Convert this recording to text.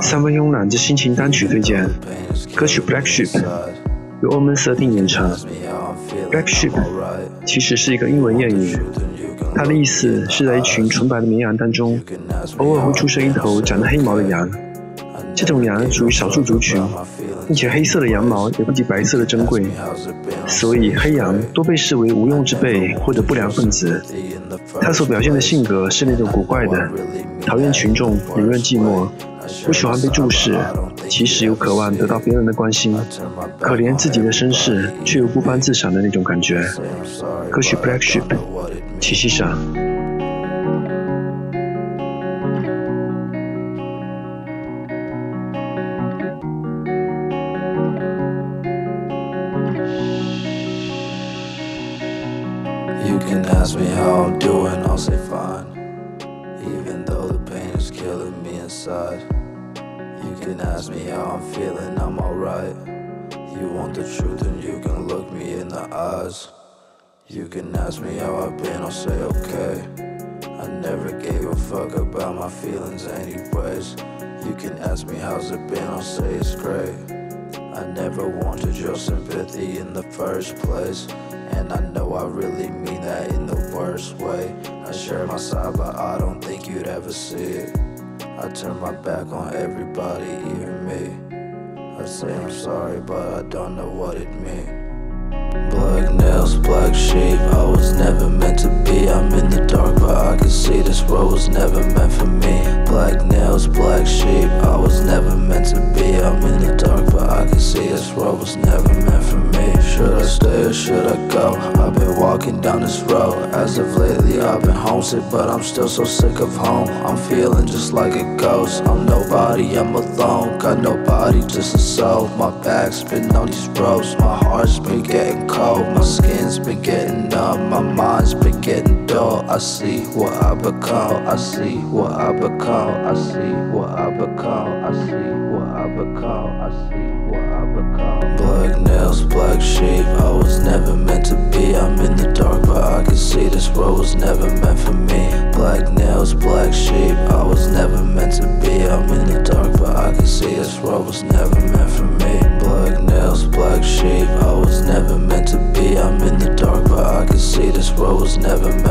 三分慵懒之心情单曲推荐，歌曲《Black Sheep》由欧门设定演唱。《Black Sheep》其实是一个英文谚语，它的意思是在一群纯白的绵羊当中，偶尔会出生一头长着黑毛的羊。这种羊属于少数族群，并且黑色的羊毛也不及白色的珍贵，所以黑羊多被视为无用之辈或者不良分子。他所表现的性格是那种古怪的，讨厌群众，宁愿寂寞，不喜欢被注视，其实又渴望得到别人的关心，可怜自己的身世却又不欢自赏的那种感觉。歌曲 Black Sheep，what it 齐 You can ask me how I'm doing, I'll say fine. Even though the pain is killing me inside. You can ask me how I'm feeling, I'm alright. You want the truth, and you can look me in the eyes. You can ask me how I've been, I'll say okay. I never gave a fuck about my feelings, anyways. You can ask me how's it been, I'll say it's great. I never wanted your sympathy in the first place. And I know I really mean that in the worst way. I share my side, but I don't think you'd ever see it. I turn my back on everybody, even me. I say I'm sorry, but I don't know what it means. Black nails, black sheep. I should I go? I've been walking down this road. As of lately, I've been homesick, but I'm still so sick of home. I'm feeling just like a ghost. I'm nobody, I'm alone. Got nobody, just a soul. My back's been on these ropes. My heart's been getting cold. My skin's been getting numb. My mind's been getting dull. I see what I become. I see what I become. I see what I become. I see what I become. I see what I become. Black nails, black sheep. Never meant to be. I'm in the dark, but I can see this world was never meant for me. Black nails, black sheep. I was never meant to be. I'm in the dark, but I can see this world was never meant for me. Black nails, black sheep. I was never meant to be. I'm in the dark, but I can see this world was never meant